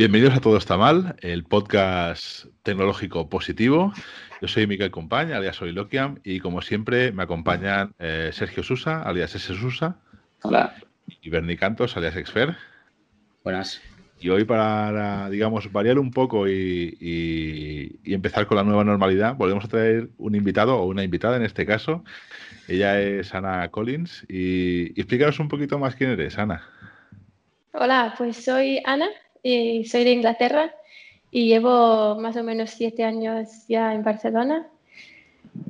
Bienvenidos a Todo está mal, el podcast tecnológico positivo. Yo soy Miguel Compaña, alias soy Lokiam, y como siempre me acompañan eh, Sergio Susa, alias S. Susa. Hola. Y Bernie Cantos, alias Exfer. Buenas. Y hoy para, digamos, variar un poco y, empezar con la nueva normalidad, volvemos a traer un invitado o una invitada en este caso. Ella es Ana Collins. Y, y explícanos un poquito más quién eres, Ana. Hola, pues soy Ana, y soy de Inglaterra y llevo más o menos siete años ya en Barcelona.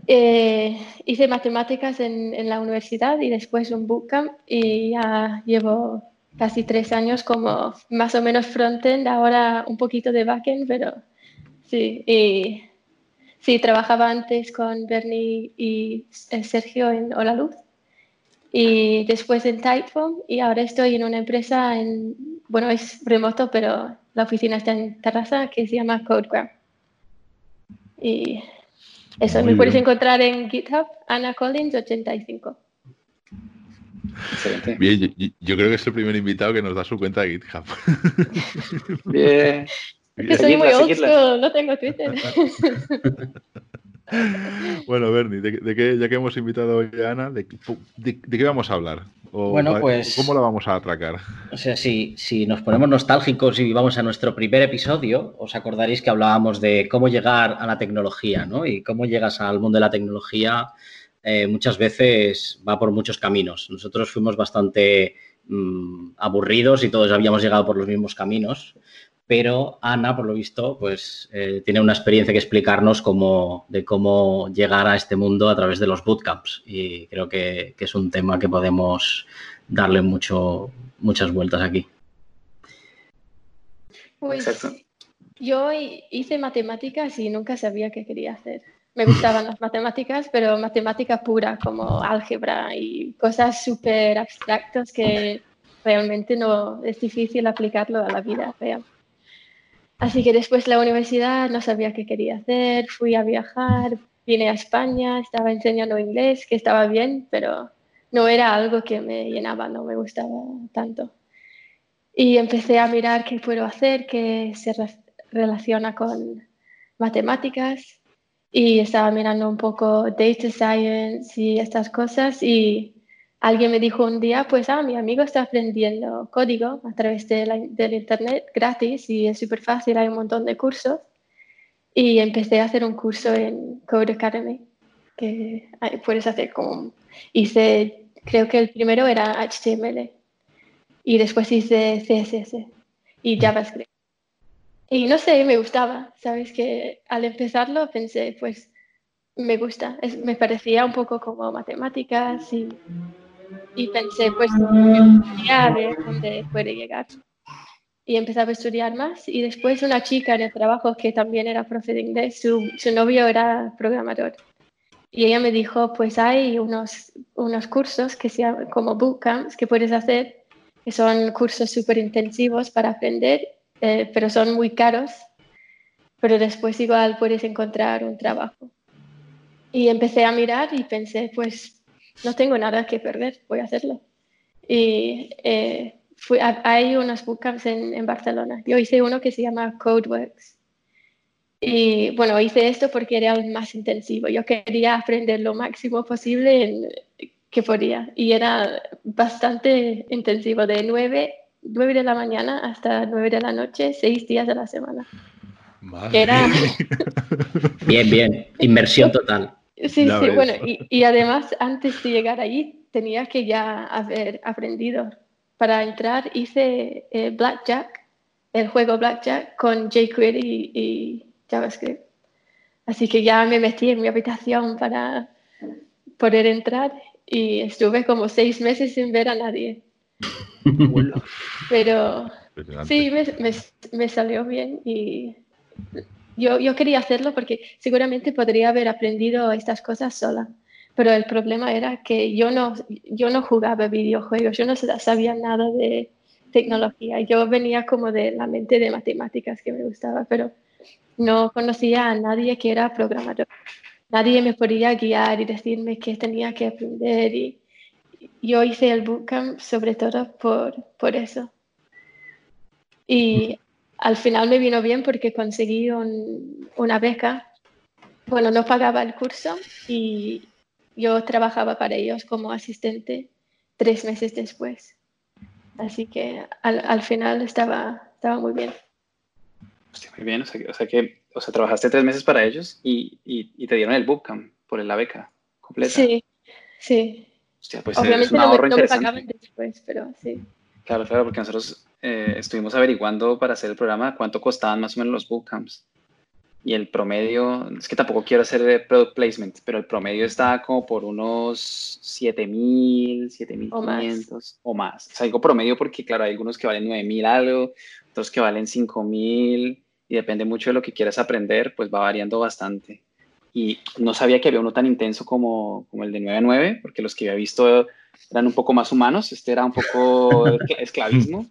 Eh, hice matemáticas en, en, la universidad y después un bootcamp y ya llevo casi tres años como más o menos frontend, ahora un poquito de backend, pero sí. Y, sí, trabajaba antes con Bernie y eh, Sergio en Hola Luz y después en Typeform y ahora estoy en una empresa en, bueno, es remoto, pero la oficina está en Terraza, que se llama CodeGram. Y eso, me puedes encontrar en GitHub, Ana Collins 85. Bien, yo, creo que es el primer invitado que nos da su cuenta de GitHub. Bien. Es que soy muy old school, no tengo Twitter. bueno, Bernie, de, qué, ya que hemos invitado hoy a Ana, ¿de, qué vamos a hablar? bueno, pues. ¿Cómo la vamos a atracar? O sea, si, si nos ponemos nostálgicos y vamos a nuestro primer episodio, os acordaréis que hablábamos de cómo llegar a la tecnología, ¿no? Y cómo llegas al mundo de la tecnología eh, muchas veces va por muchos caminos. Nosotros fuimos bastante mm, aburridos y todos habíamos llegado por los mismos caminos pero Ana, por lo visto, pues eh, tiene una experiencia que explicarnos de cómo llegar a este mundo a través de los bootcamps y creo que, es un tema que podemos darle mucho, muchas vueltas aquí. Pues yo hice matemáticas y nunca sabía qué quería hacer. Me gustaban las matemáticas, pero matemática pura, como álgebra y cosas súper abstractas que realmente no es difícil aplicarlo a la vida real. Así que después de la universidad no sabía qué quería hacer, fui a viajar, vine a España, estaba enseñando inglés, que estaba bien, pero no era algo que me llenaba, no me gustaba tanto. Y empecé a mirar qué puedo hacer, que se relaciona con matemáticas y estaba mirando un poco data science y estas cosas y alguien me dijo un día, pues, ah, mi amigo está aprendiendo código a través de del Internet gratis y es súper fácil, hay un montón de cursos. Y empecé a hacer un curso en Code Academy, que puedes hacer como, hice, creo que el primero era HTML y después hice CSS y JavaScript. Y no sé, me gustaba, sabes que al empezarlo pensé, pues me gusta, me parecía un poco como matemáticas y y pensé, pues a ver dónde puede llegar. Y empezaba a estudiar más y después una chica en el trabajo que también era profe de su, su novio era programador. Y ella me dijo, pues hay unos, unos cursos que se llaman como bootcamps que puedes hacer, que son cursos súper intensivos para aprender, eh, pero son muy caros, pero después igual puedes encontrar un trabajo. Y empecé a mirar y pensé, pues no tengo nada que perder, voy a hacerlo. Y eh, hay unos bootcamps en, en, Barcelona. Yo hice uno que se llama Codeworks. Y bueno, hice esto porque era el más intensivo. Yo quería aprender lo máximo posible en, que podía. Y era bastante intensivo, de 9, 9 de la mañana hasta 9 de la noche, 6 días de la semana. Era... bien, bien. Inversión total. Sí, sí, bueno, y, además antes de llegar allí tenía que ya haber aprendido. Para entrar hice eh, Blackjack, el juego Blackjack con jQuery y, JavaScript. Así que ya me metí en mi habitación para poder entrar y estuve como seis meses sin ver a nadie. Pero sí, me, me salió bien y yo, yo quería hacerlo porque seguramente podría haber aprendido estas cosas sola, pero el problema era que yo no, yo no jugaba videojuegos, yo no sabía nada de tecnología, yo venía como de la mente de matemáticas que me gustaba, pero no conocía a nadie que era programador. Nadie me podía guiar y decirme qué tenía que aprender y yo hice el bootcamp sobre todo por, por eso. Y al final me vino bien porque conseguí una beca. Bueno, no pagaba el curso y yo trabajaba para ellos como asistente tres meses después. Así que al, final estaba, estaba muy bien. muy bien, o sea, que o sea, trabajaste tres meses para ellos y, y, te dieron el bootcamp por la beca completa. Sí, sí. Pues Obviamente no, me, pagaban después, pero sí. Claro, claro, porque nosotros eh, estuvimos averiguando para hacer el programa cuánto costaban más o menos los bootcamps. Y el promedio, es que tampoco quiero hacer product placement, pero el promedio está como por unos 7000, 7500 o más. O sea, digo promedio porque, claro, hay algunos que valen 9000 algo, otros que valen 5000 y depende mucho de lo que quieras aprender, pues va variando bastante. Y no sabía que había uno tan intenso como, como el de 9 a 9, porque los que había visto eran un poco más humanos, este era un poco esclavismo.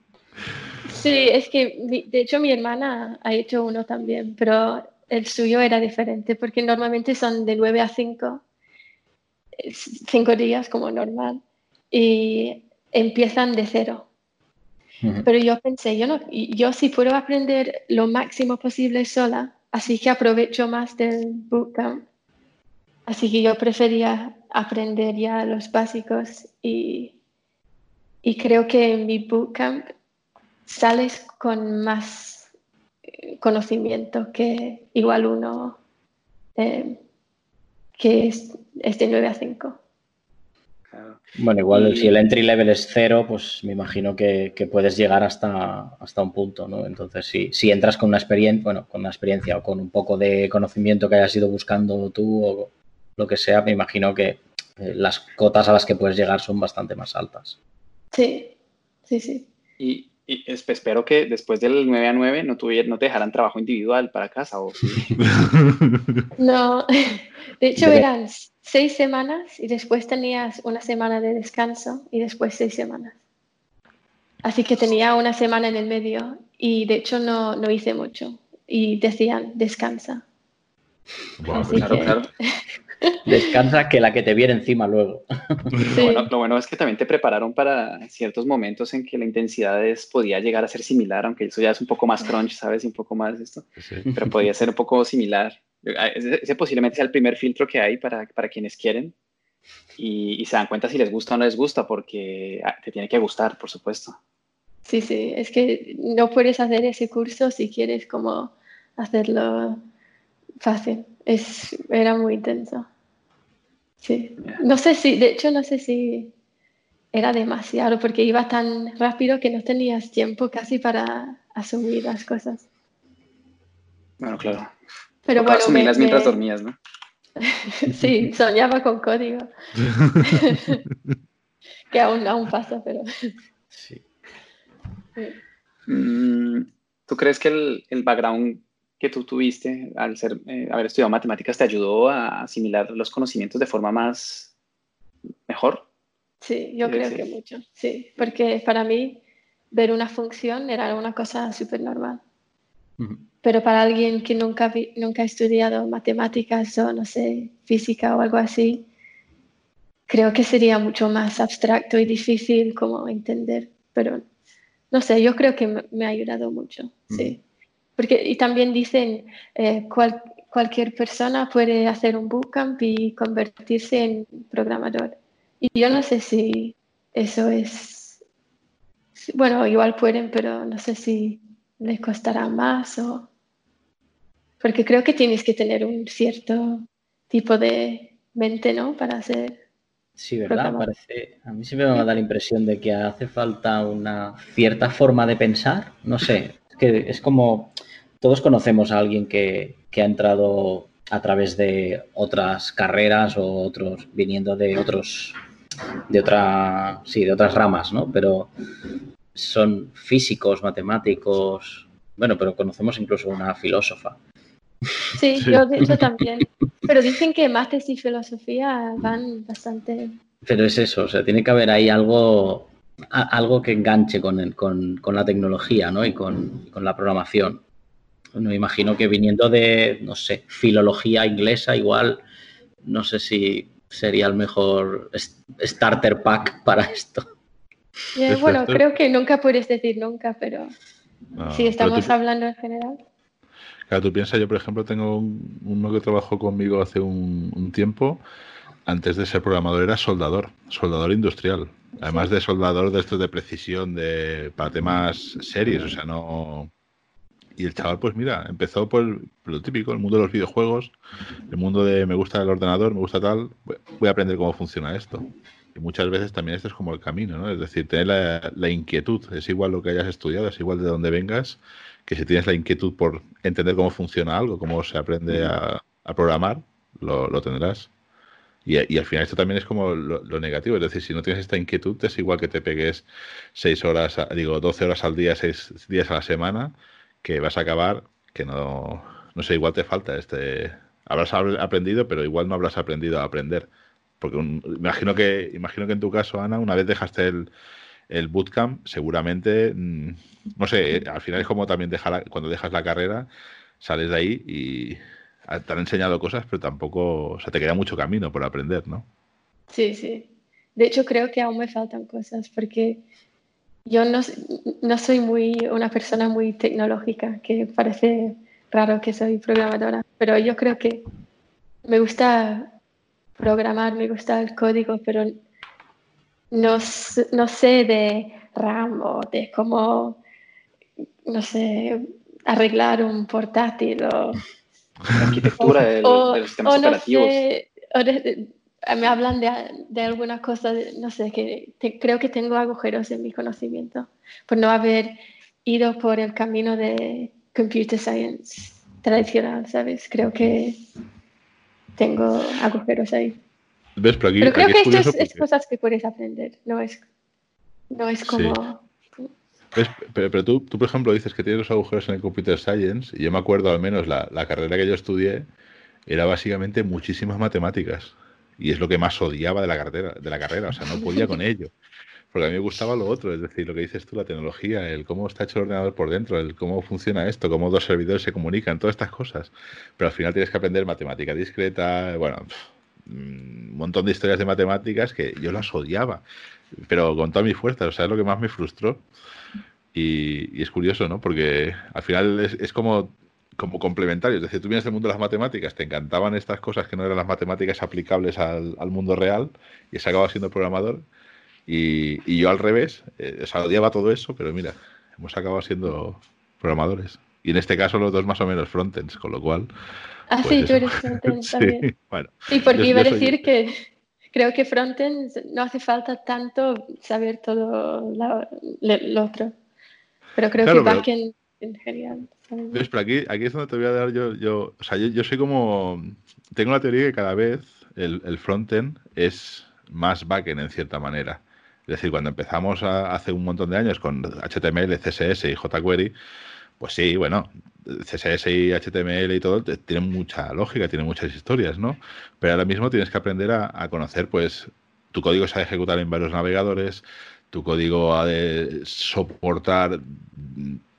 Sí, es que de hecho mi hermana ha hecho uno también, pero el suyo era diferente porque normalmente son de 9 a 5, 5 días como normal, y empiezan de cero. Pero yo pensé, yo, no, yo si puedo aprender lo máximo posible sola, así que aprovecho más del bootcamp. Así que yo prefería aprender ya los básicos y, y creo que en mi bootcamp sales con más eh, conocimiento que igual uno eh, que es, de 9 a 5. Bueno, igual si el entry level es cero, pues me imagino que, puedes llegar hasta, hasta un punto, ¿no? Entonces, si, si entras con una experiencia, bueno, con una experiencia o con un poco de conocimiento que hayas ido buscando tú o lo que sea, me imagino que eh, las cotas a las que puedes llegar son bastante más altas. Sí, sí, sí. Y, espero que después del 9 a 9 no, no te dejaran trabajo individual para casa. ¿o No, de hecho eran seis semanas y después tenías una semana de descanso y después seis semanas. Así que tenía una semana en el medio y de hecho no, no hice mucho y decían descansa. claro, claro. Descansa que la que te viene encima luego. Lo, bueno, es que también te prepararon para ciertos momentos en que la intensidad podía llegar a ser similar, aunque eso ya es un poco más crunch, ¿sabes? Un poco más esto, pero podía ser un poco similar. Ese posiblemente sea el primer filtro que hay para, para quienes quieren y, se dan cuenta si les gusta o no les gusta, porque ah, te tiene que gustar, por supuesto. Sí, sí, es que no puedes hacer ese curso si quieres como hacerlo fácil. Es, era muy intenso. Sí. No sé si, de hecho, no sé si era demasiado porque iba tan rápido que no tenías tiempo casi para asumir las cosas. Bueno, claro. Pero bueno, asumirlas mientras dormías, ¿no? sí, soñaba con código. que aún, aún pasa, pero. Sí. Mm, ¿Tú crees que el, el background que tú tuviste al ser, eh, haber estudiado matemáticas te ayudó a asimilar los conocimientos de forma más mejor? Sí, yo creo que mucho, sí, porque para mí ver una función era una cosa súper normal. Pero para alguien que nunca, nunca ha estudiado matemáticas o, no sé, física o algo así, creo que sería mucho más abstracto y difícil como entender. Pero, no sé, yo creo que me, ha ayudado mucho, sí. Porque, y también dicen, eh, cualquier persona puede hacer un bootcamp y convertirse en programador. Y yo no sé si eso es, bueno, igual pueden, pero no sé si les costará más o... Porque creo que tienes que tener un cierto tipo de mente, ¿no? Para hacer... Sí, ¿verdad? Parece, a mí siempre me va a dar la impresión de que hace falta una cierta forma de pensar. No sé, es que es como todos conocemos a alguien que, ha entrado a través de otras carreras o otros viniendo de otros de otra sí de otras ramas no pero son físicos matemáticos bueno pero conocemos incluso una filósofa. Sí, yo también. Pero dicen que mates y filosofía van bastante pero es eso o sea tiene que haber ahí algo algo que enganche con, con, con la tecnología ¿no? y con, con la programación no imagino que viniendo de, no sé, filología inglesa, igual, no sé si sería el mejor starter pack para esto. bueno, creo que nunca puedes decir nunca, pero si estamos hablando en general. Claro, tú piensas, yo por ejemplo tengo uno que trabajó conmigo hace un, tiempo, antes de ser programador era soldador, soldador industrial. Además de soldador de estos de precisión, de para temas serios, o sea, no... Y el chaval, pues mira, empezó por, lo típico, el mundo de los videojuegos, el mundo de me gusta el ordenador, me gusta tal, voy a aprender cómo funciona esto. Y muchas veces también esto es como el camino, ¿no? Es decir, tener la, la inquietud, es igual lo que hayas estudiado, es igual de dónde vengas, que si tienes la inquietud por entender cómo funciona algo, cómo se aprende a, programar, lo, tendrás. Y, al final esto también es como lo, negativo, es decir, si no tienes esta inquietud es igual que te pegues seis horas, digo, 12 horas al día, seis días a la semana, que vas a acabar, que no, no sé, igual te falta este... Habrás aprendido, pero igual no habrás aprendido a aprender. Porque imagino, que, imagino que en tu caso, Ana, una vez dejaste el, el bootcamp, seguramente, mm, no sé, eh, al final es como también dejar, cuando dejas la carrera, sales de ahí y te han enseñado cosas, pero tampoco, o sea, te queda mucho camino por aprender, ¿no? Sí, sí. De hecho, creo que aún me faltan cosas porque yo no, no soy muy una persona muy tecnológica, que parece raro que soy programadora, pero yo creo que me gusta programar, me gusta el código, pero no, no sé de RAM o de cómo, no sé, arreglar un portátil o... La arquitectura de, los sistemas operativos. Me hablan de, de, alguna cosa, no sé, que creo que tengo agujeros en mi conocimiento por no haber ido por el camino de computer science tradicional, ¿sabes? Creo que tengo agujeros ahí. Pero creo que esto es, cosas que puedes aprender, no es, no es como... Pero, tú, tú, por ejemplo, dices que tienes los agujeros en el Computer Science, y yo me acuerdo al menos la, la carrera que yo estudié era básicamente muchísimas matemáticas. Y es lo que más odiaba de la carrera, de la carrera, o sea, no podía con ello. Porque a mí me gustaba lo otro, es decir, lo que dices tú, la tecnología, el cómo está hecho el ordenador por dentro, el cómo funciona esto, cómo dos servidores se comunican, todas estas cosas. Pero al final tienes que aprender matemática discreta, bueno, un montón de historias de matemáticas que yo las odiaba, pero con toda mi fuerza, o sea, es lo que más me frustró. Y, es curioso, ¿no? Porque al final es, como, como complementario, es decir, tú vienes del mundo de las matemáticas, te encantaban estas cosas que no eran las matemáticas aplicables al, mundo real y se acaba siendo programador. Y, yo al revés, eh, o sea, odiaba todo eso, pero mira, hemos acabado siendo programadores. Y en este caso los dos más o menos frontends, con lo cual Ah, sí, tú eres frontend también. Bueno, sí, porque iba a decir que creo que frontend no hace falta tanto saber todo lo, otro. Pero creo que backend en general. ¿Ves? Pero aquí, aquí es donde te voy a dar yo, yo o sea, yo, soy como, tengo la teoría que cada vez el, el frontend es más backend en cierta manera. Es decir, cuando empezamos hace un montón de años con HTML, CSS y jQuery, pues sí, bueno, CSS y HTML y todo tienen mucha lógica, tienen muchas historias, ¿no? Pero ahora mismo tienes que aprender a, conocer, pues, tu código se ha de ejecutar en varios navegadores, tu código ha de soportar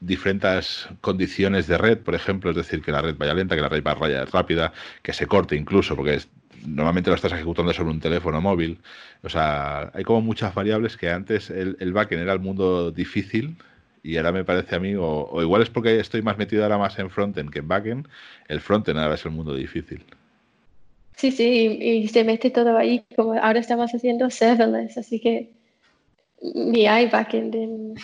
diferentes condiciones de red, por ejemplo, es decir, que la red vaya lenta, que la red vaya rápida, que se corte incluso, porque normalmente lo estás ejecutando sobre un teléfono móvil. O sea, hay como muchas variables que antes el, backend era el mundo difícil, y ahora me parece a mí, o, igual es porque estoy más metido ahora más en frontend que en backend, el frontend ahora es el mundo difícil. Sí, sí, y, se mete todo ahí, como ahora estamos haciendo serverless, así que ni hay backend en,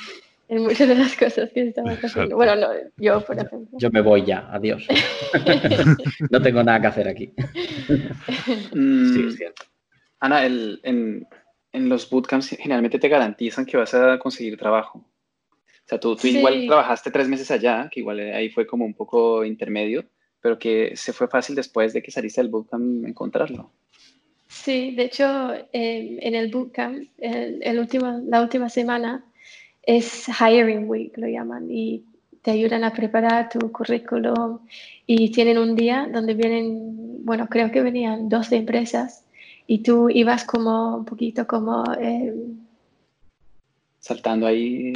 muchas de las cosas que estamos haciendo. Bueno, no, yo, por ejemplo. Yo me voy ya, adiós. no tengo nada que hacer aquí. Mm, sí, es cierto. Ana, el, en, en los bootcamps generalmente te garantizan que vas a conseguir trabajo. O sea, tú, igual trabajaste tres meses allá, que igual ahí fue como un poco intermedio, pero que se fue fácil después de que saliste del bootcamp encontrarlo. Sí, de hecho, em, en el bootcamp, el, último, la última semana es Hiring Week, lo llaman, y te ayudan a preparar tu currículum y tienen un día donde vienen, bueno, creo que venían 12 empresas y tú ibas como un poquito como... Eh, Saltando ahí.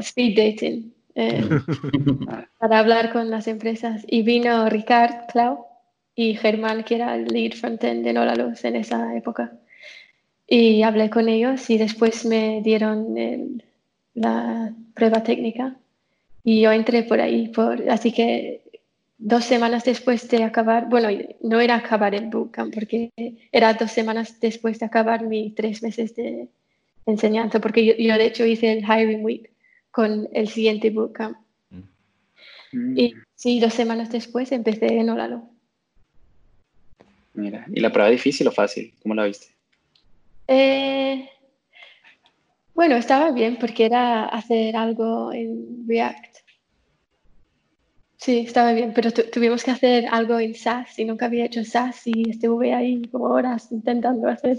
speed dating. eh, para hablar con las empresas. Y vino Ricard Clau y Germán, que era el lead frontend de Nolaluz en esa época. Y hablé con ellos y después me dieron la prueba técnica y yo entré por ahí. Por, así que dos semanas después de acabar, bueno, no era acabar el bootcamp porque era dos semanas después de acabar mis tres meses de enseñanza, porque yo, de hecho hice el Hiring Week con el siguiente bootcamp. Mm. Y sí, dos semanas después empecé en Olalo. Mira, ¿y la prueba difícil o fácil? ¿Cómo la viste? Eh, bueno, estaba bien porque era hacer algo en React. Sí, estaba bien, pero tuvimos que hacer algo en SAS y nunca había hecho SAS y estuve ahí como horas intentando hacer.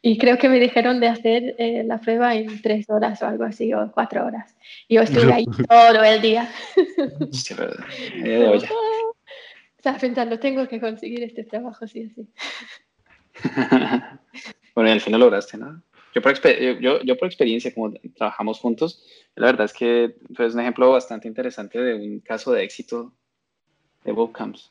Y creo que me dijeron de hacer eh, la prueba en tres horas o algo así, o cuatro horas. Y yo estuve ahí todo el día. Sí, pensando, tengo que conseguir este trabajo, sí sí. bueno, y al final lograste, ¿no? Yo por, yo, yo por experiencia, como trabajamos juntos, la verdad es que pues, es un ejemplo bastante interesante de un caso de éxito de bootcamps.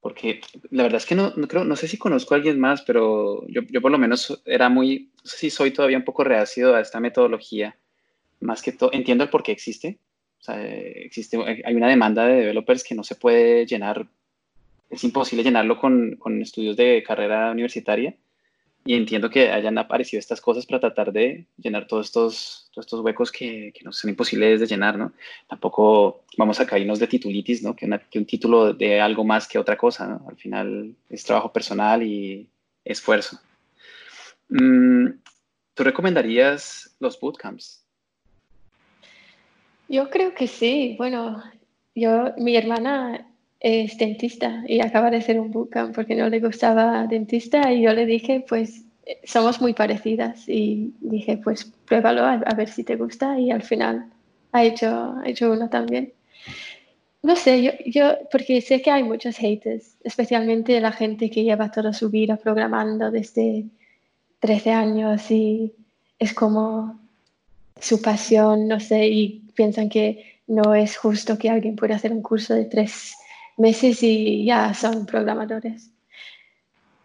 Porque la verdad es que no, no, creo, no sé si conozco a alguien más, pero yo, yo por lo menos era muy, no sé si soy todavía un poco reacido a esta metodología. Más que todo, entiendo el por qué existe. O sea, existe, hay una demanda de developers que no se puede llenar es imposible llenarlo con, con, estudios de carrera universitaria y entiendo que hayan aparecido estas cosas para tratar de llenar todos estos, todos estos huecos que, que nos son imposibles de llenar, ¿no? Tampoco vamos a caernos de titulitis, ¿no? Que, que, un título de algo más que otra cosa, ¿no? Al final es trabajo personal y esfuerzo. Mm, ¿Tú recomendarías los bootcamps? Yo creo que sí. Bueno, yo, mi hermana es dentista y acaba de hacer un bootcamp porque no le gustaba dentista y yo le dije, pues somos muy parecidas y dije, pues pruébalo a, ver si te gusta y al final ha hecho, ha hecho uno también. No sé, yo, yo, porque sé que hay muchos haters, especialmente la gente que lleva toda su vida programando desde 13 años y es como su pasión, no sé, y piensan que no es justo que alguien pueda hacer un curso de tres meses y ya son programadores.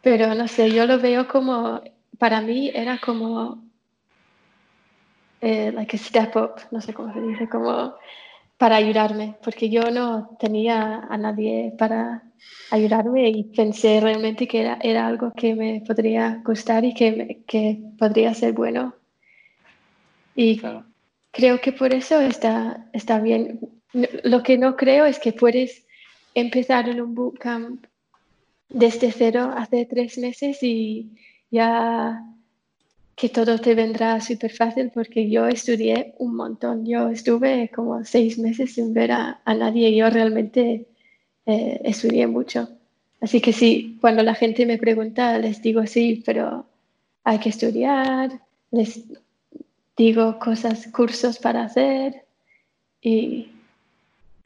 Pero no sé, yo lo veo como, para mí era como, eh, like a step up, no sé cómo se dice, como para ayudarme, porque yo no tenía a nadie para ayudarme y pensé realmente que era, era algo que me podría gustar y que, que podría ser bueno. Y creo que por eso está, está bien. Lo que no creo es que puedes empezar en un bootcamp desde cero hace tres meses y ya que todo te vendrá súper fácil porque yo estudié un montón. Yo estuve como seis meses sin ver a, nadie y yo realmente eh, estudié mucho. Así que sí, cuando la gente me pregunta, les digo sí, pero hay que estudiar, les digo cosas, cursos para hacer y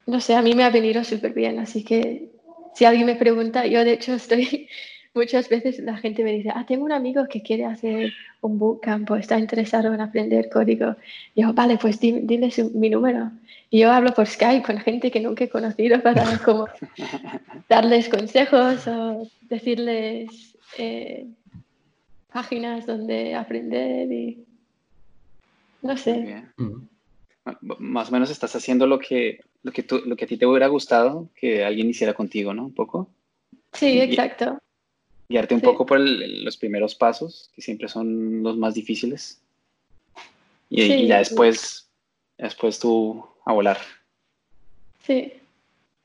no sé, a mí me ha venido súper bien, así que si alguien me pregunta, yo de hecho estoy, muchas veces la gente me dice, ah, tengo un amigo que quiere hacer un bootcamp o está interesado en aprender código. Y yo, vale, pues dile, mi número. Y yo hablo por Skype con gente que nunca he conocido para como darles consejos o decirles eh, páginas donde aprender y no sé más o menos estás haciendo lo que, lo que, tú, lo que a ti te hubiera gustado que alguien hiciera contigo, ¿no? Un poco. Sí, exacto. Guiarte un poco por los primeros pasos, que siempre son los más difíciles. Y, ya después, después tú a volar. Sí.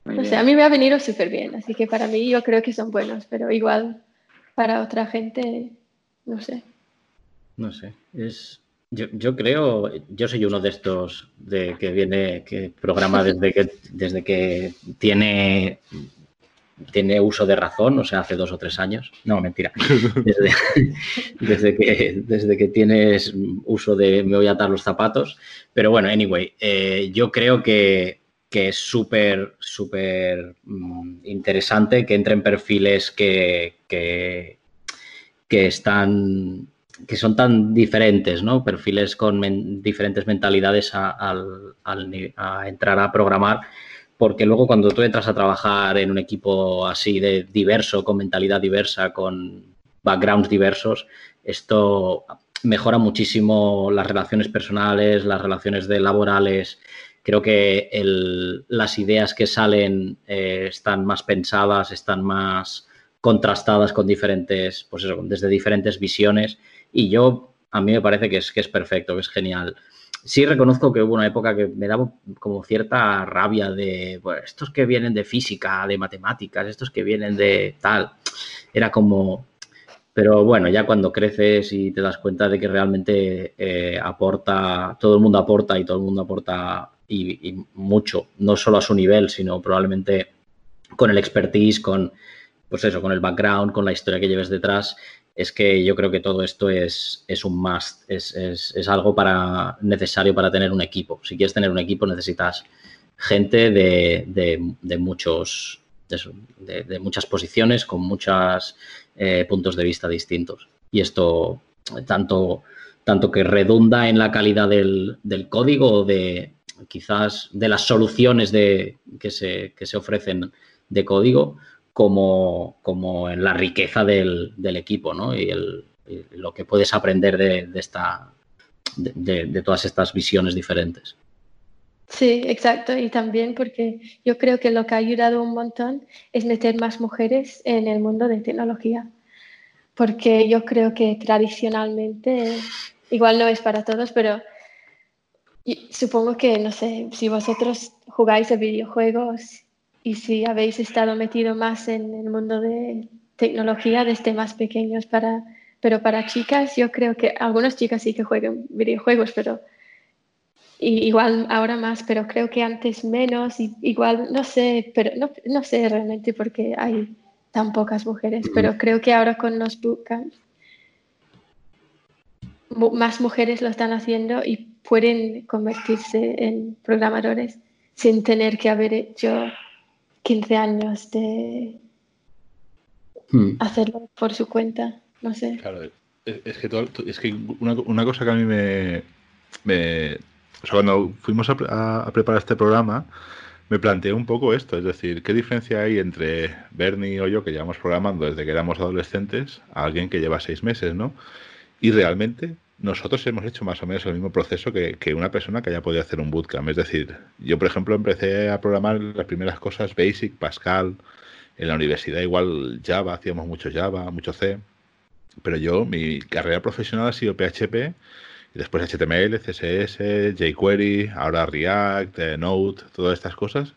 o sea, a mí me ha venido súper bien, así que para mí yo creo que son buenos, pero igual para otra gente, no sé. No sé, es, yo, creo, yo soy uno de estos de que viene, que programa desde que, desde que tiene, tiene uso de razón, o sea, hace dos o tres años. No, mentira. Desde, que, desde que tienes uso de me voy a atar los zapatos. Pero bueno, anyway, eh, yo creo que, es súper, súper mm, interesante que entren perfiles que, que, que están que son tan diferentes, ¿no? Perfiles con diferentes mentalidades a, entrar a programar, porque luego cuando tú entras a trabajar en un equipo así de diverso, con mentalidad diversa, con backgrounds diversos, esto mejora muchísimo las relaciones personales, las relaciones de laborales. Creo que las ideas que salen eh, están más pensadas, están más contrastadas con diferentes, pues eso, desde diferentes visiones y yo, a mí me parece que es, que es perfecto, que es genial. Sí reconozco que hubo una época que me daba como cierta rabia de, estos que vienen de física, de matemáticas, estos que vienen de tal. Era como, pero bueno, ya cuando creces y te das cuenta de que realmente eh, aporta, todo el mundo aporta y todo el mundo aporta y, y, mucho, no solo a su nivel, sino probablemente con el expertise, con pues eso, con el background, con la historia que lleves detrás, es que yo creo que todo esto es, es un must, es, es, algo para, necesario para tener un equipo. Si quieres tener un equipo necesitas gente de, de, muchos, de, muchas posiciones, con muchos eh, puntos de vista distintos. Y esto tanto, tanto que redunda en la calidad del, del código de quizás de las soluciones de, que, se, que se ofrecen de código, como, como en la riqueza del, equipo ¿no? y, lo que puedes aprender de, esta, de, todas estas visiones diferentes. Sí, exacto. Y también porque yo creo que lo que ha ayudado un montón es meter más mujeres en el mundo de tecnología. Porque yo creo que tradicionalmente, igual no es para todos, pero supongo que, no sé, si vosotros jugáis a videojuegos y si habéis estado metido más en el mundo de tecnología desde más pequeños para pero para chicas yo creo que algunas chicas sí que juegan videojuegos pero igual ahora más pero creo que antes menos y igual no sé pero no, no sé realmente porque hay tan pocas mujeres pero creo que ahora con los bootcamps más mujeres lo están haciendo y pueden convertirse en programadores sin tener que haber hecho 15 años de hmm. hacerlo por su cuenta, no sé. Claro, es que, es que una, cosa que a mí me, O sea, cuando fuimos a, preparar este programa, me planteé un poco esto, es decir, ¿qué diferencia hay entre Bernie o yo, que llevamos programando desde que éramos adolescentes, a alguien que lleva seis meses, ¿no? Y realmente nosotros hemos hecho más o menos el mismo proceso que, una persona que haya podido hacer un bootcamp. Es decir, yo, por ejemplo, empecé a programar las primeras cosas Basic, Pascal, en la universidad igual Java, hacíamos mucho Java, mucho C, pero yo, mi carrera profesional ha sido PHP, y después HTML, CSS, jQuery, ahora React, eh, Node, todas estas cosas,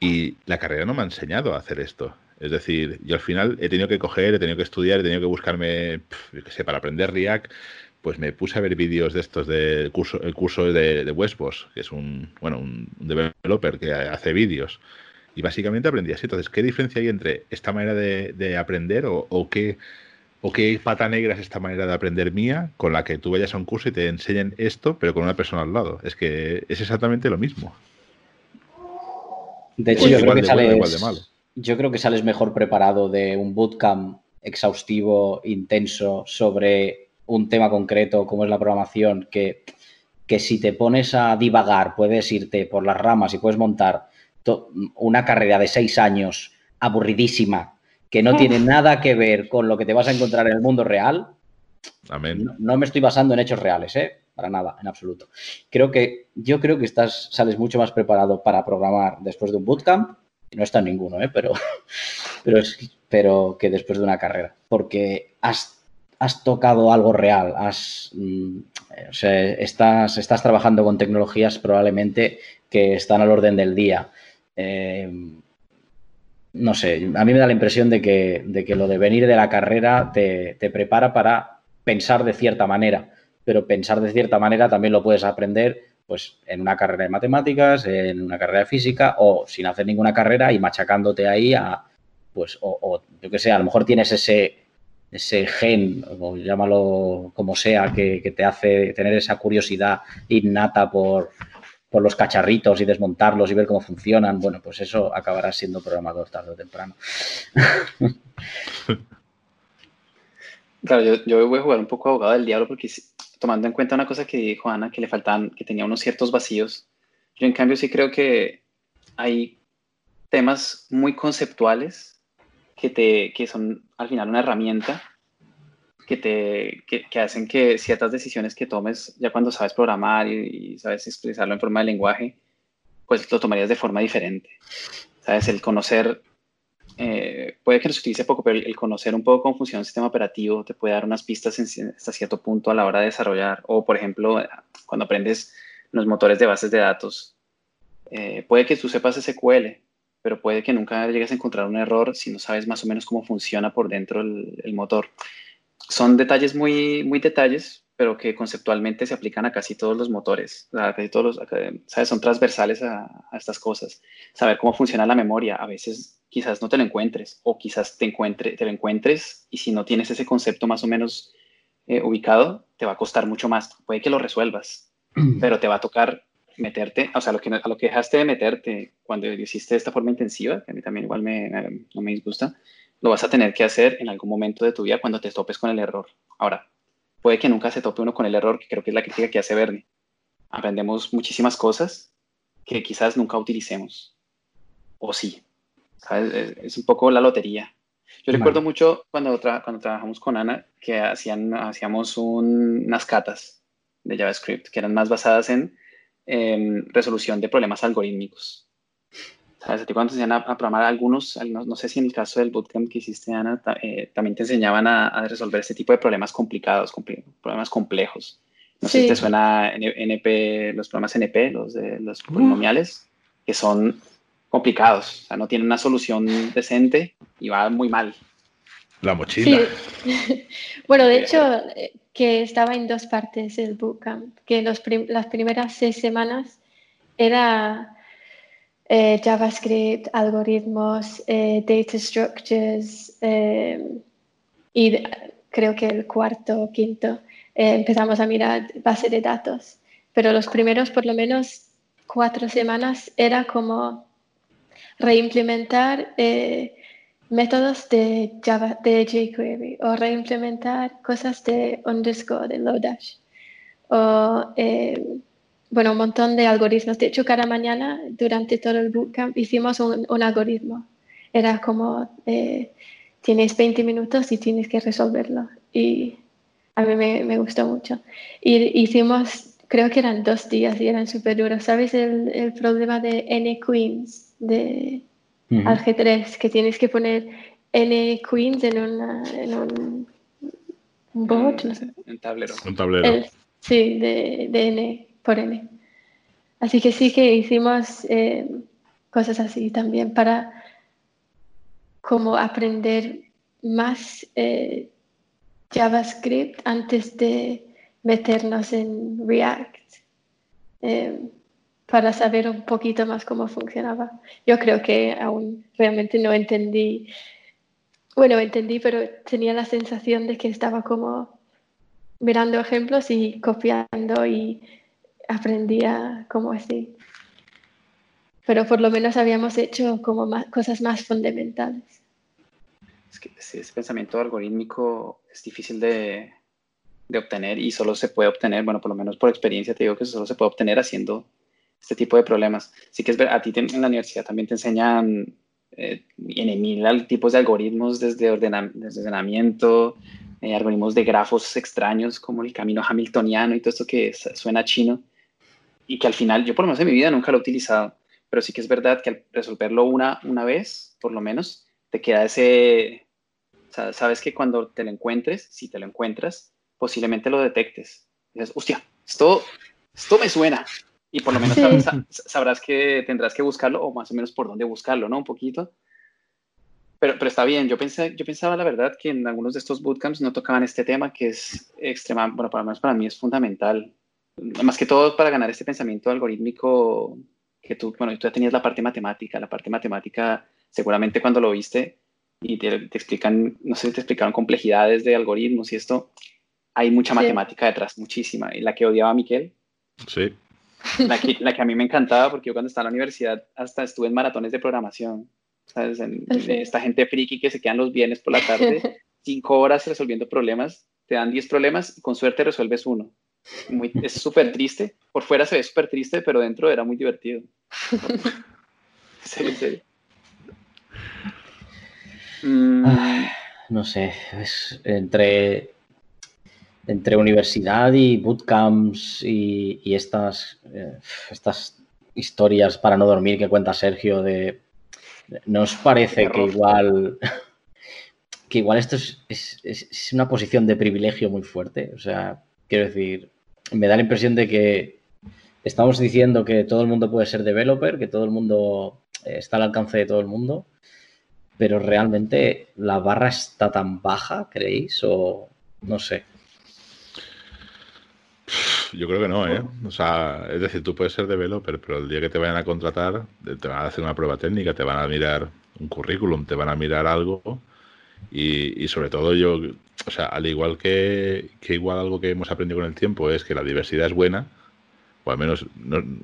y la carrera no me ha enseñado a hacer esto. Es decir, yo al final he tenido que coger, he tenido que estudiar, he tenido que buscarme, yo qué sé, para aprender React, pues me puse a ver vídeos de estos del curso, el curso de, de Westboss, que es un, bueno, un developer que hace vídeos. Y básicamente aprendí así. Entonces, ¿qué diferencia hay entre esta manera de, aprender o, qué, o qué pata negra es esta manera de aprender mía con la que tú vayas a un curso y te enseñen esto, pero con una persona al lado? Es que es exactamente lo mismo. De hecho, yo creo que sales, yo creo que sales mejor preparado de un bootcamp exhaustivo, intenso, sobre un tema concreto como es la programación, que, que si te pones a divagar puedes irte por las ramas y puedes montar una carrera de seis años aburridísima que no tiene nada que ver con lo que te vas a encontrar en el mundo real. Amén. No, me estoy basando en hechos reales, ¿eh? Para nada, en absoluto. Creo que, yo creo que estás, sales mucho más preparado para programar después de un bootcamp. No está en ninguno, ¿eh? Pero, pero, pero que después de una carrera. Porque has has tocado algo real, has, mm, estás, estás trabajando con tecnologías probablemente que están al orden del día. Eh, no sé, a mí me da la impresión de que, de que lo de venir de la carrera te, prepara para pensar de cierta manera, pero pensar de cierta manera también lo puedes aprender pues en una carrera de matemáticas, en una carrera de física o sin hacer ninguna carrera y machacándote ahí a, pues, o, o yo qué sé, a lo mejor tienes ese, ese gen, o llámalo como sea, que, te hace tener esa curiosidad innata por, los cacharritos y desmontarlos y ver cómo funcionan, bueno, pues eso acabará siendo programador tarde o temprano. Claro, yo, yo voy a jugar un poco abogado del diablo porque tomando en cuenta una cosa que dijo Ana, que le faltaban, que tenía unos ciertos vacíos, yo en cambio sí creo que hay temas muy conceptuales que, te, que son al final una herramienta que, te, que, hacen que ciertas decisiones que tomes ya cuando sabes programar y, sabes expresarlo en forma de lenguaje, pues lo tomarías de forma diferente. ¿Sabes? El conocer, eh, puede que no se utilice poco, pero el, conocer un poco cómo funciona un sistema operativo te puede dar unas pistas hasta cierto punto a la hora de desarrollar. O, por ejemplo, cuando aprendes los motores de bases de datos, eh, puede que tú sepas SQL, pero puede que nunca llegues a encontrar un error si no sabes más o menos cómo funciona por dentro el, motor. Son detalles muy, muy detalles, pero que conceptualmente se aplican a casi todos los motores, a casi todos los, ¿sabes? Son transversales a, estas cosas. Saber cómo funciona la memoria, a veces quizás no te lo encuentres, o quizás te, encuentre, te lo encuentres y si no tienes ese concepto más o menos eh, ubicado, te va a costar mucho más. Puede que lo resuelvas, pero te va a tocar meterte, o sea, lo que, a lo que dejaste de meterte cuando hiciste de esta forma intensiva, que a mí también igual me, no me disgusta, lo vas a tener que hacer en algún momento de tu vida cuando te topes con el error. Ahora, puede que nunca se tope uno con el error, que creo que es la crítica que hace Bernie. Aprendemos muchísimas cosas que quizás nunca utilicemos. O sí. Es, un poco la lotería. Yo recuerdo mucho cuando, cuando trabajamos con Ana que hacían, hacíamos unas catas de JavaScript que eran más basadas en resolución de problemas algorítmicos. ¿Sabes? A ti cuando te enseñan a, programar algunos, no, sé si en el caso del bootcamp que hiciste, Ana, eh, también te enseñaban a, resolver este tipo de problemas complicados, problemas complejos. No sé si te suena NP, los problemas NP, los de los polinomiales, que son complicados, o sea, no tienen una solución decente y va muy mal. La mochila. bueno, de hecho, eh, que estaba en dos partes el bootcamp, que las primeras seis semanas era eh, JavaScript, algoritmos, eh, data structures y creo que el cuarto o quinto empezamos a mirar base de datos. Pero los primeros, por lo menos cuatro semanas, era como reimplementar métodos de Java, de jQuery o reimplementar cosas de underscore, de Lodash o eh, bueno, un montón de algoritmos. De hecho, cada mañana durante todo el bootcamp hicimos un, algoritmo. Era como, eh, tienes 20 minutos y tienes que resolverlo. Y a mí me, gustó mucho. Y hicimos, creo que eran dos días y eran súper duros. ¿Sabes el, el problema de N queens? De, al G3, que tienes que poner N queens en, una, en un, bot, no sé. Un tablero. Un tablero. sí, de, de, N por N. Así que sí que hicimos eh, cosas así también para como aprender más eh, JavaScript antes de meternos en React. Eh, para saber un poquito más cómo funcionaba. Yo creo que aún realmente no entendí, bueno, entendí, pero tenía la sensación de que estaba como mirando ejemplos y copiando y aprendía como así. Pero por lo menos habíamos hecho como más, cosas más fundamentales. Es que ese pensamiento algorítmico es difícil de, de obtener y solo se puede obtener, bueno, por lo menos por experiencia te digo que solo se puede obtener haciendo este tipo de problemas. Sí que es ver, a ti en la universidad también te enseñan eh, en mil tipos de algoritmos desde, ordenamiento, eh, algoritmos de grafos extraños como el camino hamiltoniano y todo esto que suena chino y que al final yo por lo menos en mi vida nunca lo he utilizado, pero sí que es verdad que al resolverlo una, una vez, por lo menos, te queda ese, sabes que cuando te lo encuentres, si te lo encuentras, posiblemente lo detectes. Dices, hostia, esto, esto me suena, y por lo menos sabrás, que tendrás que buscarlo o más o menos por dónde buscarlo, ¿no? Un poquito. Pero, pero está bien, yo, pensé, yo pensaba la verdad que en algunos de estos bootcamps no tocaban este tema que es extrema, bueno, para, para mí es fundamental. Más que todo para ganar este pensamiento algorítmico que tú, bueno, tú ya tenías la parte matemática, la parte matemática seguramente cuando lo viste y te, te explican, no sé si te explicaron complejidades de algoritmos y esto, hay mucha matemática detrás, muchísima. Y la que odiaba a Miquel. Sí. La que, la que, a mí me encantaba, porque yo cuando estaba en la universidad hasta estuve en maratones de programación. ¿sabes? esta gente friki que se quedan los viernes por la tarde, cinco horas resolviendo problemas, te dan 10 problemas y con suerte resuelves uno. es súper triste. Por fuera se ve súper triste, pero dentro era muy divertido. sí, sí. Mm. no sé, es entre, entre universidad y bootcamps y, estas, eh, estas historias para no dormir que cuenta Sergio de... ¿No os parece que igual que igual esto es, una posición de privilegio muy fuerte. O sea, quiero decir, me da la impresión de que estamos diciendo que todo el mundo puede ser developer, que todo el mundo eh, está al alcance de todo el mundo, pero realmente la barra está tan baja, ¿creéis? O no sé. Yo creo que no, ¿eh? O sea, es decir, tú puedes ser developer, pero el día que te vayan a contratar, te van a hacer una prueba técnica, te van a mirar un currículum, te van a mirar algo y, sobre todo yo, o sea, al igual que, igual algo que hemos aprendido con el tiempo es que la diversidad es buena, o al menos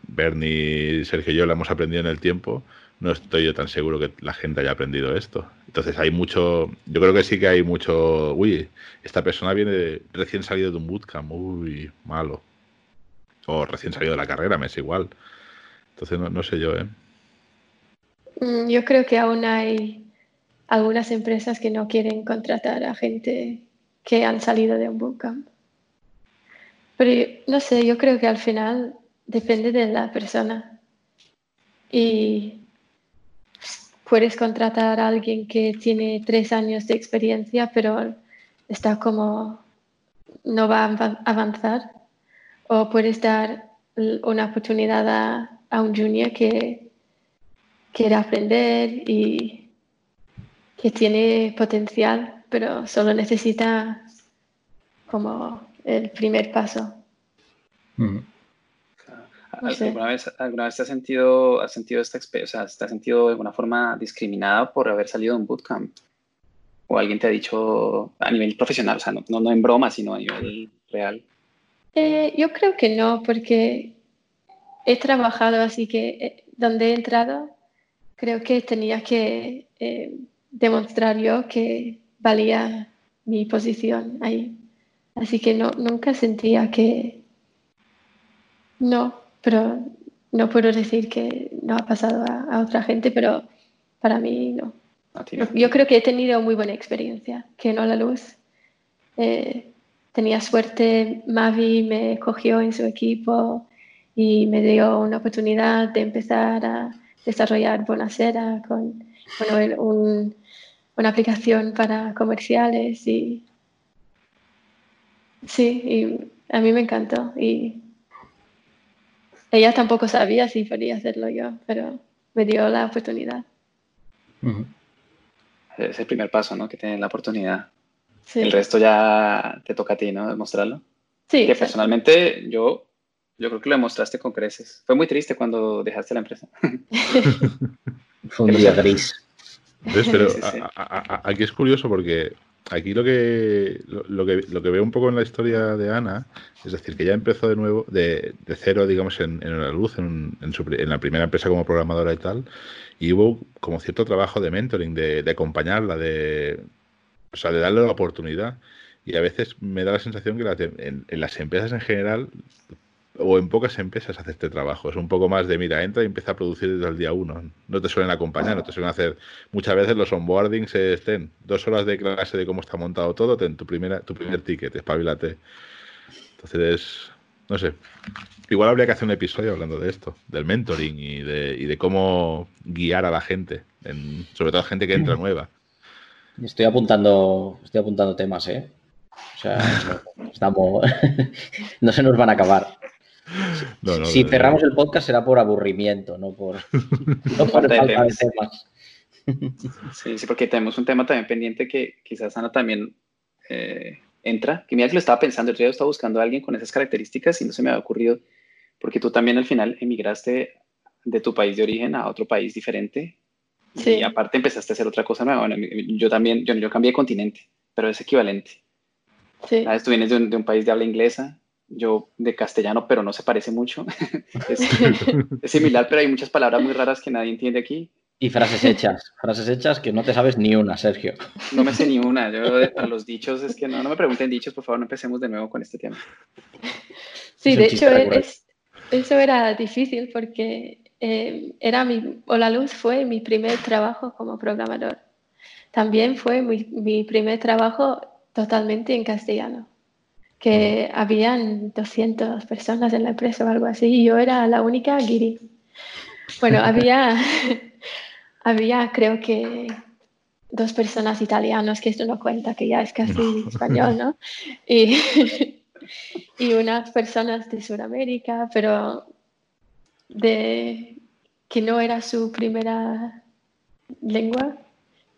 Bernie, Sergio y yo la hemos aprendido en el tiempo, no estoy yo tan seguro que la gente haya aprendido esto. Entonces hay mucho, yo creo que sí que hay mucho, uy, esta persona viene recién salido de un bootcamp, uy, malo. O recién salido de la carrera, me es igual. Entonces no, no sé yo, ¿eh? Mm, yo creo que aún hay algunas empresas que no quieren contratar a gente que han salido de un bootcamp. Pero no sé, yo creo que al final depende de la persona. Y puedes contratar a alguien que tiene tres años de experiencia, pero está como no va a avanzar. O puedes dar una oportunidad a, a un junior que quiere aprender y que tiene potencial, pero solo necesita como el primer paso. ¿Alguna, vez, ¿Alguna vez te has sentido, has sentido esta experiencia, o sea, te has sentido de alguna forma discriminada por haber salido de un bootcamp? ¿O alguien te ha dicho a nivel profesional, o sea, no, no, en broma, sino a nivel real? Eh, yo creo que no, porque he trabajado así que eh, donde he entrado, creo que tenía que eh, demostrar yo que valía mi posición ahí. Así que no, nunca sentía que no, pero no puedo decir que no ha pasado a, otra gente, pero para mí no. Yo creo que he tenido muy buena experiencia, que no la luz. Eh, tenía suerte, Mavi me cogió en su equipo y me dio una oportunidad de empezar a desarrollar Bonacera con bueno, un, una aplicación para comerciales y sí, y a mí me encantó y ella tampoco sabía si podía hacerlo yo, pero me dio la oportunidad. Es el primer paso, ¿no? Que tienes la oportunidad. El resto ya te toca a ti, ¿no? Demostrarlo. Sí. Que personalmente yo, yo creo que lo demostraste con creces. Fue muy triste cuando dejaste la empresa. Fue un día gris. Pero aquí es curioso porque aquí lo que, lo, que, lo que veo un poco en la historia de Ana, es decir, que ya empezó de nuevo, de, de cero, digamos, en, la luz, en, en, la primera empresa como programadora y tal, y hubo como cierto trabajo de mentoring, de, de acompañarla, de, o sea, de darle la oportunidad. Y a veces me da la sensación que en, en, las empresas en general o en pocas empresas hace este trabajo. Es un poco más de, mira, entra y empieza a producir desde el día uno. No te suelen acompañar, no te suelen hacer. Muchas veces los onboardings estén dos horas de clase de cómo está montado todo, ten tu, primera, tu primer ticket, espabilate. Entonces, no sé. Igual habría que hacer un episodio hablando de esto, del mentoring y de, cómo guiar a la gente, sobre todo a gente que entra nueva. Estoy apuntando, estoy apuntando temas, ¿eh? O sea, estamos, no se nos van a acabar si cerramos el podcast será por aburrimiento, no por, falta de temas. Sí, sí, porque tenemos un tema también pendiente que quizás Ana también eh, entra. Que mira que lo estaba pensando, yo estaba buscando a alguien con esas características y no se me había ocurrido, porque tú también al final emigraste de tu país de origen a otro país diferente y aparte empezaste a hacer otra cosa nueva. yo también, yo, yo cambié de continente, pero es equivalente. Sí. Tú vienes de un país de habla inglesa, yo de castellano, pero no se parece mucho. es, similar, pero hay muchas palabras muy raras que nadie entiende aquí. Y frases hechas, frases hechas que no te sabes ni una, Sergio. No me sé ni una. Yo a los dichos es que no, no me pregunten dichos, por favor, no empecemos de nuevo con este tema. Sí, de hecho, eso era difícil porque eh, era mi, o la luz fue mi primer trabajo como programador. También fue mi, mi primer trabajo totalmente en castellano, que habían 200 personas en la empresa o algo así, y yo era la única guiri. Bueno, había, había creo que dos personas italianas, que esto no cuenta, que ya es casi español, ¿no? Y, y unas personas de Sudamérica, pero de que no era su primera lengua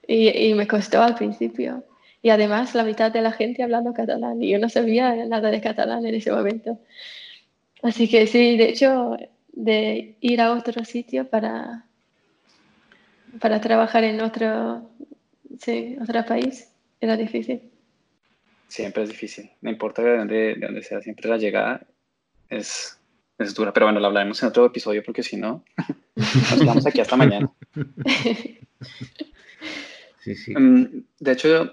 y, y, me costó al principio. Y además la mitad de la gente hablando catalán y yo no sabía nada de catalán en ese momento. Así que sí, de hecho, de ir a otro sitio para, para trabajar en otro, sí, otro país era difícil. Siempre es difícil, no importa de dónde, de dónde sea, siempre la llegada es, es dura. Pero bueno, lo hablaremos en otro episodio porque si no, nos quedamos aquí hasta mañana. Sí, sí. Um, de hecho,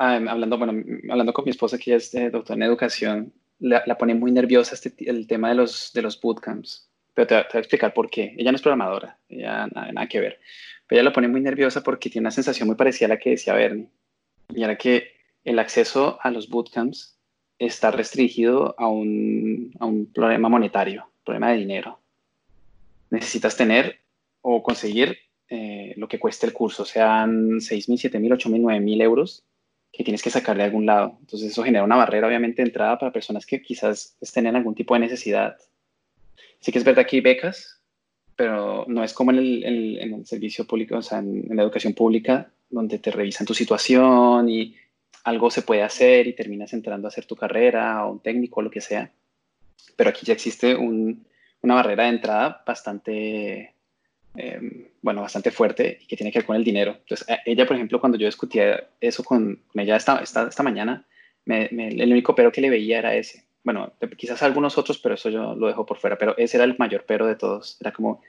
um, hablando, bueno, hablando con mi esposa, que ella es eh, doctora en educación, la, la, pone muy nerviosa este, el tema de los, de los bootcamps. Pero te, te, voy a explicar por qué. Ella no es programadora, ella nada, nada, que ver. Pero ella la pone muy nerviosa porque tiene una sensación muy parecida a la que decía Bernie. Y era que el acceso a los bootcamps está restringido a un, a un problema monetario, problema de dinero. Necesitas tener o conseguir eh, lo que cueste el curso, sean 6.000, 7.000, 8.000, 9.000 euros que tienes que sacar de algún lado. Entonces eso genera una barrera obviamente de entrada para personas que quizás estén en algún tipo de necesidad. Sí que es verdad que hay becas, pero no es como en el, en, el servicio público, o sea, en, en, la educación pública, donde te revisan tu situación y algo se puede hacer y terminas entrando a hacer tu carrera o un técnico o lo que sea. Pero aquí ya existe un, una barrera de entrada bastante eh, bueno, bastante fuerte y que tiene que ver con el dinero. Entonces, ella, por ejemplo, cuando yo discutía eso con, ella esta, esta, esta mañana, el único pero que le veía era ese. Bueno, quizás algunos otros, pero eso yo lo dejo por fuera. Pero ese era el mayor pero de todos. Era como,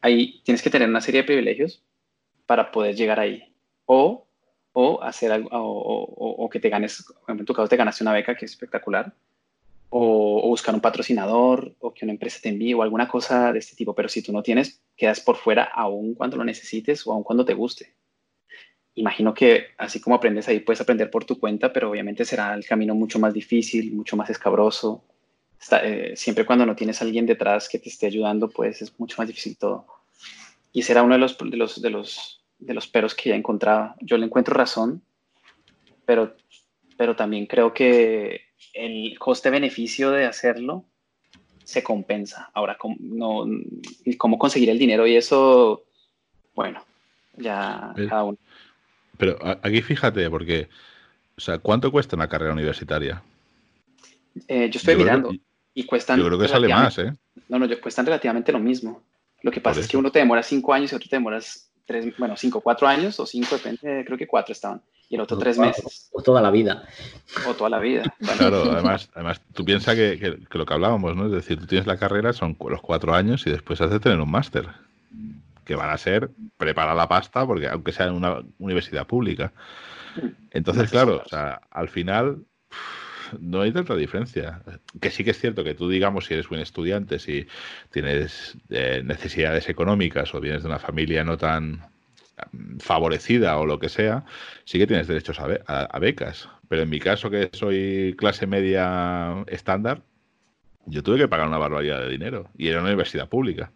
ahí tienes que tener una serie de privilegios para poder llegar ahí. O, o hacer algo, o, o, o que te ganes, en tu caso te ganaste una beca que es espectacular, o, o, buscar un patrocinador o que una empresa te envíe o alguna cosa de este tipo. Pero si tú no tienes, quedas por fuera aún cuando lo necesites o aún cuando te guste. Imagino que así como aprendes ahí, puedes aprender por tu cuenta, pero obviamente será el camino mucho más difícil, mucho más escabroso. Está, eh, siempre cuando no tienes a alguien detrás que te esté ayudando, pues es mucho más difícil todo. Y será uno de los, de los, de los, de los peros que ya encontraba. Yo le encuentro razón, pero, pero también creo que el coste-beneficio de hacerlo se compensa. Ahora, ¿cómo, no, cómo conseguir el dinero y eso, bueno, ya pero, cada uno. Pero aquí fíjate, porque, o sea, ¿cuánto cuesta una carrera universitaria? Eh, yo estoy yo mirando y cuestan. Yo creo que sale más, ¿eh? No, no, cuestan relativamente lo mismo. Lo que pasa es que uno te demora cinco años y otro te demoras tres, bueno, cinco, cuatro años o cinco, depende, creo que cuatro estaban y el otro o, tres meses. O toda la vida. O toda la vida. Claro, además, además tú piensas que, que, que, lo que hablábamos, ¿no? Es decir, tú tienes la carrera, son los cuatro años y después has de tener un máster, que van a ser prepara la pasta, porque aunque sea en una universidad pública. Entonces, claro, o sea, al final no hay tanta diferencia. Que sí que es cierto que tú, digamos, si eres buen estudiante, si tienes eh, necesidades económicas o vienes de una familia no tan favorecida o lo que sea, sí que tienes derechos a, a, becas. Pero en mi caso, que soy clase media estándar, yo tuve que pagar una barbaridad de dinero y era una universidad pública.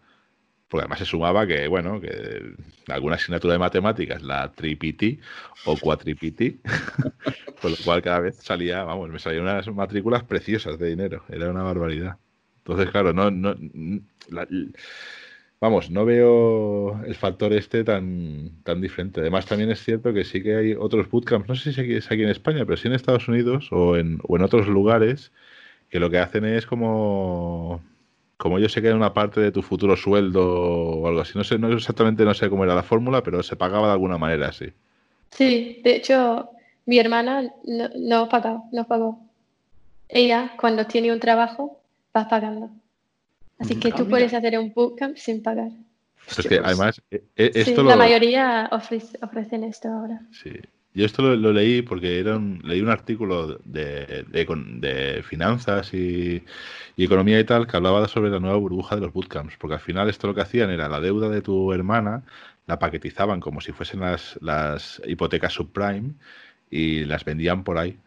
Porque además se sumaba que, bueno, que alguna asignatura de matemáticas, la tripiti o cuatripiti, con lo cual cada vez salía, vamos, me salían unas matrículas preciosas de dinero. Era una barbaridad. Entonces, claro, no, no vamos, no veo el factor este tan, tan diferente. Además, también es cierto que sí que hay otros bootcamps, no sé si es aquí en España, pero sí en Estados Unidos o en, o en otros lugares, que lo que hacen es como, como yo sé que era una parte de tu futuro sueldo o algo así. No sé, no exactamente no sé cómo era la fórmula, pero se pagaba de alguna manera, sí. Sí, de hecho, mi hermana no, no pagó, no pagó. Ella, cuando tiene un trabajo, va pagando. Así que tú puedes hacer un bootcamp sin pagar. Es que además, e, e, esto la mayoría ofrecen esto ahora. Sí. Yo esto lo, leí porque era leí un artículo de, de, finanzas y, economía y tal que hablaba sobre la nueva burbuja de los bootcamps, porque al final esto lo que hacían era la deuda de tu hermana, la paquetizaban como si fuesen las, las hipotecas subprime y las vendían por ahí.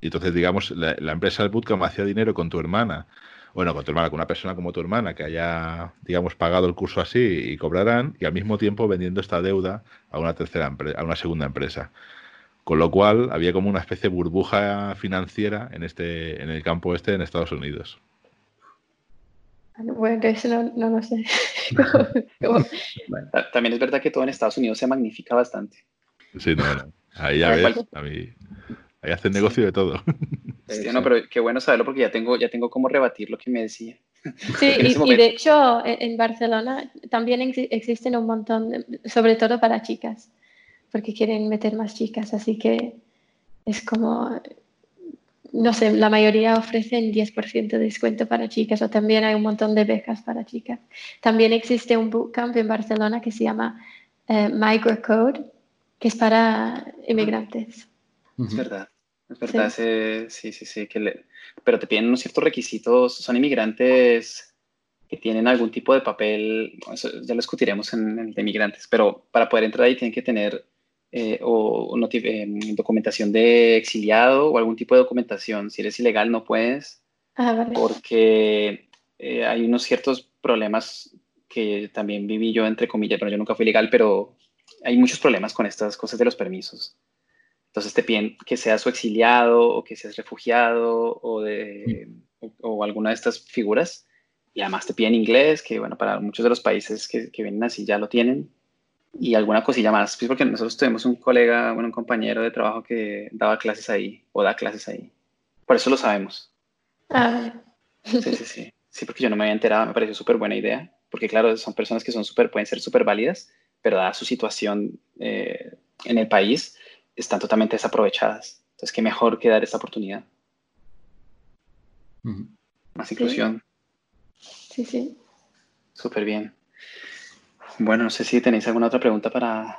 Y entonces, digamos, la, la empresa del bootcamp hacía dinero con tu hermana bueno, con tu hermana, con una persona como tu hermana que haya, digamos, pagado el curso así y cobrarán, y al mismo tiempo vendiendo esta deuda a una tercera a una segunda empresa. Con lo cual había como una especie de burbuja financiera en este, en el campo este en Estados Unidos. Bueno, eso no, lo sé. también es verdad que todo en Estados Unidos se magnifica bastante. Sí, no, no. Ahí ya ves, a mí, ahí hacen negocio de todo. no, pero qué bueno saberlo porque ya tengo, ya tengo cómo rebatir lo que me decía. Sí, y, de hecho en Barcelona también existen un montón, sobre todo para chicas, porque quieren meter más chicas, así que es como, no sé, la mayoría ofrecen 10% de descuento para chicas o también hay un montón de becas para chicas. También existe un bootcamp en Barcelona que se llama eh, Microcode, que es para inmigrantes. Es verdad. Es verdad, sí, sí, sí, sí que pero te piden unos ciertos requisitos, son inmigrantes que tienen algún tipo de papel, ya lo discutiremos en, el de inmigrantes, pero para poder entrar ahí tienen que tener eh, o, eh, documentación de exiliado o algún tipo de documentación. Si eres ilegal no puedes, ah, porque eh, hay unos ciertos problemas que también viví yo, entre comillas, pero yo nunca fui ilegal, pero hay muchos problemas con estas cosas de los permisos. Entonces te piden que seas o exiliado o que seas refugiado o, de, o, alguna de estas figuras. Y además te piden inglés, que bueno, para muchos de los países que, que vienen así ya lo tienen. Y alguna cosilla más, pues porque nosotros tuvimos un colega, bueno, un compañero de trabajo que daba clases ahí o da clases ahí. Por eso lo sabemos. Ah. Sí, sí, sí. Sí, porque yo no me había enterado, me pareció súper buena idea. Porque claro, son personas que son súper, pueden ser súper válidas, pero dada su situación eh, en el país, están totalmente desaprovechadas. Entonces, qué mejor que dar esta oportunidad. Más inclusión. Sí, sí. Súper bien. Bueno, no sé si tenéis alguna otra pregunta para,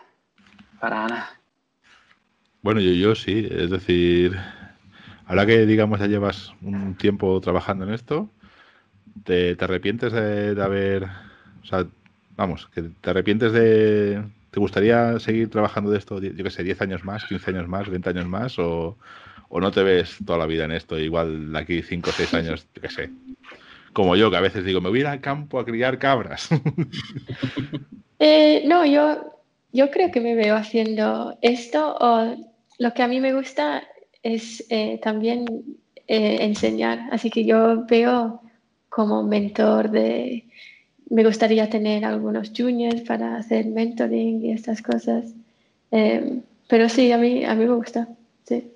para Ana. Bueno, yo, yo sí, es decir, ahora que digamos ya llevas un tiempo trabajando en esto, ¿te, arrepientes de, de, haber, o sea, vamos, que te arrepientes de, ¿Te gustaría seguir trabajando de esto, yo qué sé, 10 años más, 15 años más, 20 años más? O, no te ves toda la vida en esto? Igual de aquí 5 o 6 años, yo qué sé. Como yo, que a veces digo, me voy a ir al campo a criar cabras. Eh, no, yo, yo creo que me veo haciendo esto. O lo que a mí me gusta es eh, también eh, enseñar. Así que yo veo como mentor de me gustaría tener algunos juniors para hacer mentoring y estas cosas. Em, pero sí, a mí, a mí me gusta. Sí.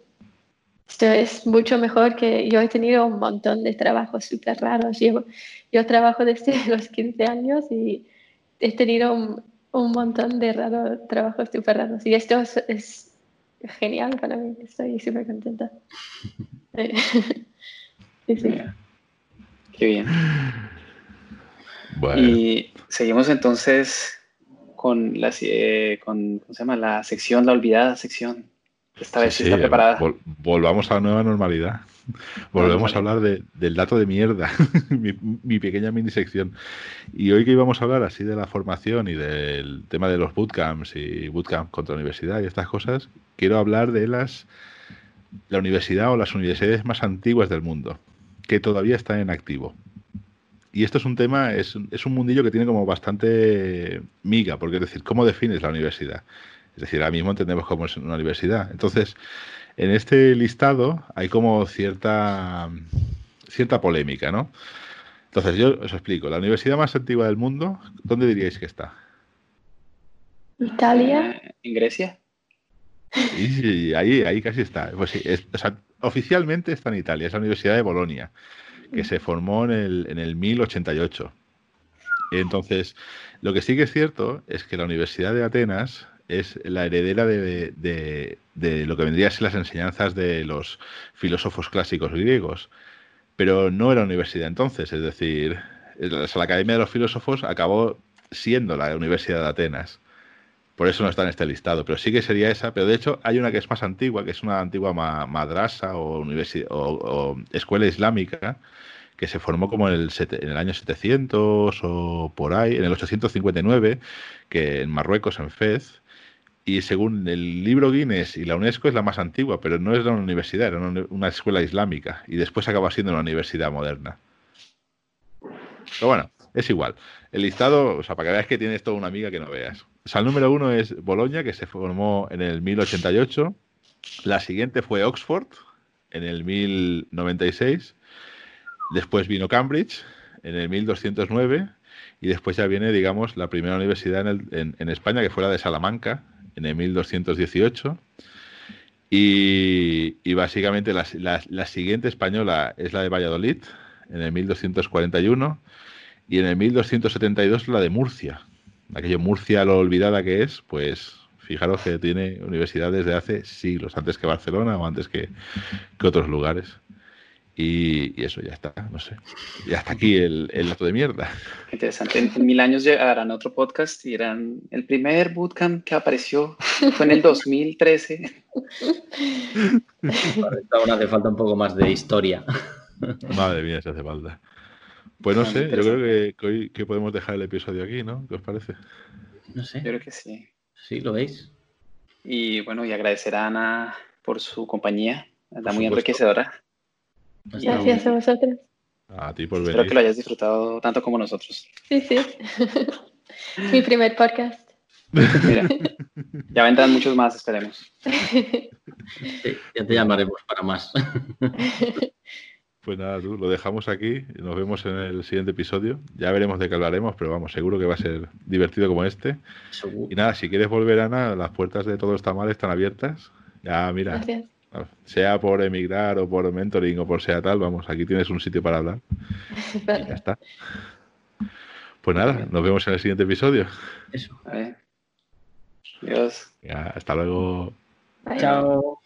Esto es mucho mejor que yo he tenido un montón de trabajos súper raros. Yo, yo trabajo desde los 15 años y he tenido un, un montón de raros, trabajos súper raros. Y esto es, genial para mí. Estoy súper contenta. sí, sí. Qué bien. Y seguimos entonces con la, eh, con, ¿cómo se llama? la sección, la olvidada sección. Esta vez está preparada. volvamos a la nueva normalidad. Volvemos a hablar del dato de mierda, mi, pequeña mini sección. Y hoy que íbamos a hablar así de la formación y del tema de los bootcamps y bootcamp contra la universidad y estas cosas, quiero hablar de las la universidad o las universidades más antiguas del mundo, que todavía están en activo y esto es un tema, es, es, un mundillo que tiene como bastante miga, porque es decir, ¿cómo defines la universidad? Es decir, ahora mismo entendemos cómo es una universidad. Entonces, en este listado hay como cierta, cierta polémica, ¿no? Entonces, yo os explico. La universidad más antigua del mundo, ¿dónde diríais que está? Italia. Eh, ¿En Grecia? Sí, ahí, ahí casi está. Pues sí, o sea, oficialmente está en Italia, es la Universidad de Bolonia que se formó en el, en el 1088. Entonces, lo que sí que es cierto es que la Universidad de Atenas es la heredera de, de, lo que vendría a ser las enseñanzas de los filósofos clásicos griegos, pero no era universidad entonces, es decir, la Academia de los Filósofos acabó siendo la Universidad de Atenas. Por eso no está en este listado, pero sí que sería esa. Pero de hecho hay una que es más antigua, que es una antigua madrasa o, o, escuela islámica, que se formó como en el, año 700 o por ahí, en el 859, que en Marruecos, en Fez. Y según el libro Guinness y la UNESCO es la más antigua, pero no es una universidad, era una escuela islámica. Y después acaba siendo una universidad moderna. Pero bueno, es igual. El listado, o sea, para que veas que tienes toda una amiga que no veas. O sea, el número uno es Bolonia, que se formó en el 1088. La siguiente fue Oxford, en el 1096. Después vino Cambridge, en el 1209. Y después ya viene, digamos, la primera universidad en, España, que fue la de Salamanca, en el 1218. Y, básicamente la, la, siguiente española es la de Valladolid, en el 1241 y en el 1272 la de Murcia. Aquello Murcia, lo olvidada que es, pues fijaros que tiene universidades de hace siglos, antes que Barcelona o antes que, otros lugares. Y, eso ya está, no sé. Y hasta aquí el, el dato de mierda. Interesante. En, mil años llegarán otro podcast y eran el primer bootcamp que apareció fue en el 2013. Ahora hace falta un poco más de historia. Madre mía, se hace falta. Pues no sé, yo creo que, hoy que podemos dejar el episodio aquí, ¿no? ¿Qué os parece? No sé. Yo creo que sí. Sí, ¿lo veis? Y bueno, y agradecer a Ana por su compañía. Está muy enriquecedora. Gracias a vosotros. A ti por venir. Espero que lo hayas disfrutado tanto como nosotros. Sí, sí. Mi primer podcast. Mira, ya vendrán muchos más, esperemos. Sí, ya te llamaremos para más. Pues nada, tú, lo dejamos aquí nos vemos en el siguiente episodio. Ya veremos de qué hablaremos, pero vamos, seguro que va a ser divertido como este. Y nada, si quieres volver, Ana, las puertas de todo está mal están abiertas. Ya, mira, sea por emigrar o por mentoring o por sea tal, vamos, aquí tienes un sitio para hablar. ya está. Pues nada, nos vemos en el siguiente episodio. Eso. Adiós. hasta luego. Chao.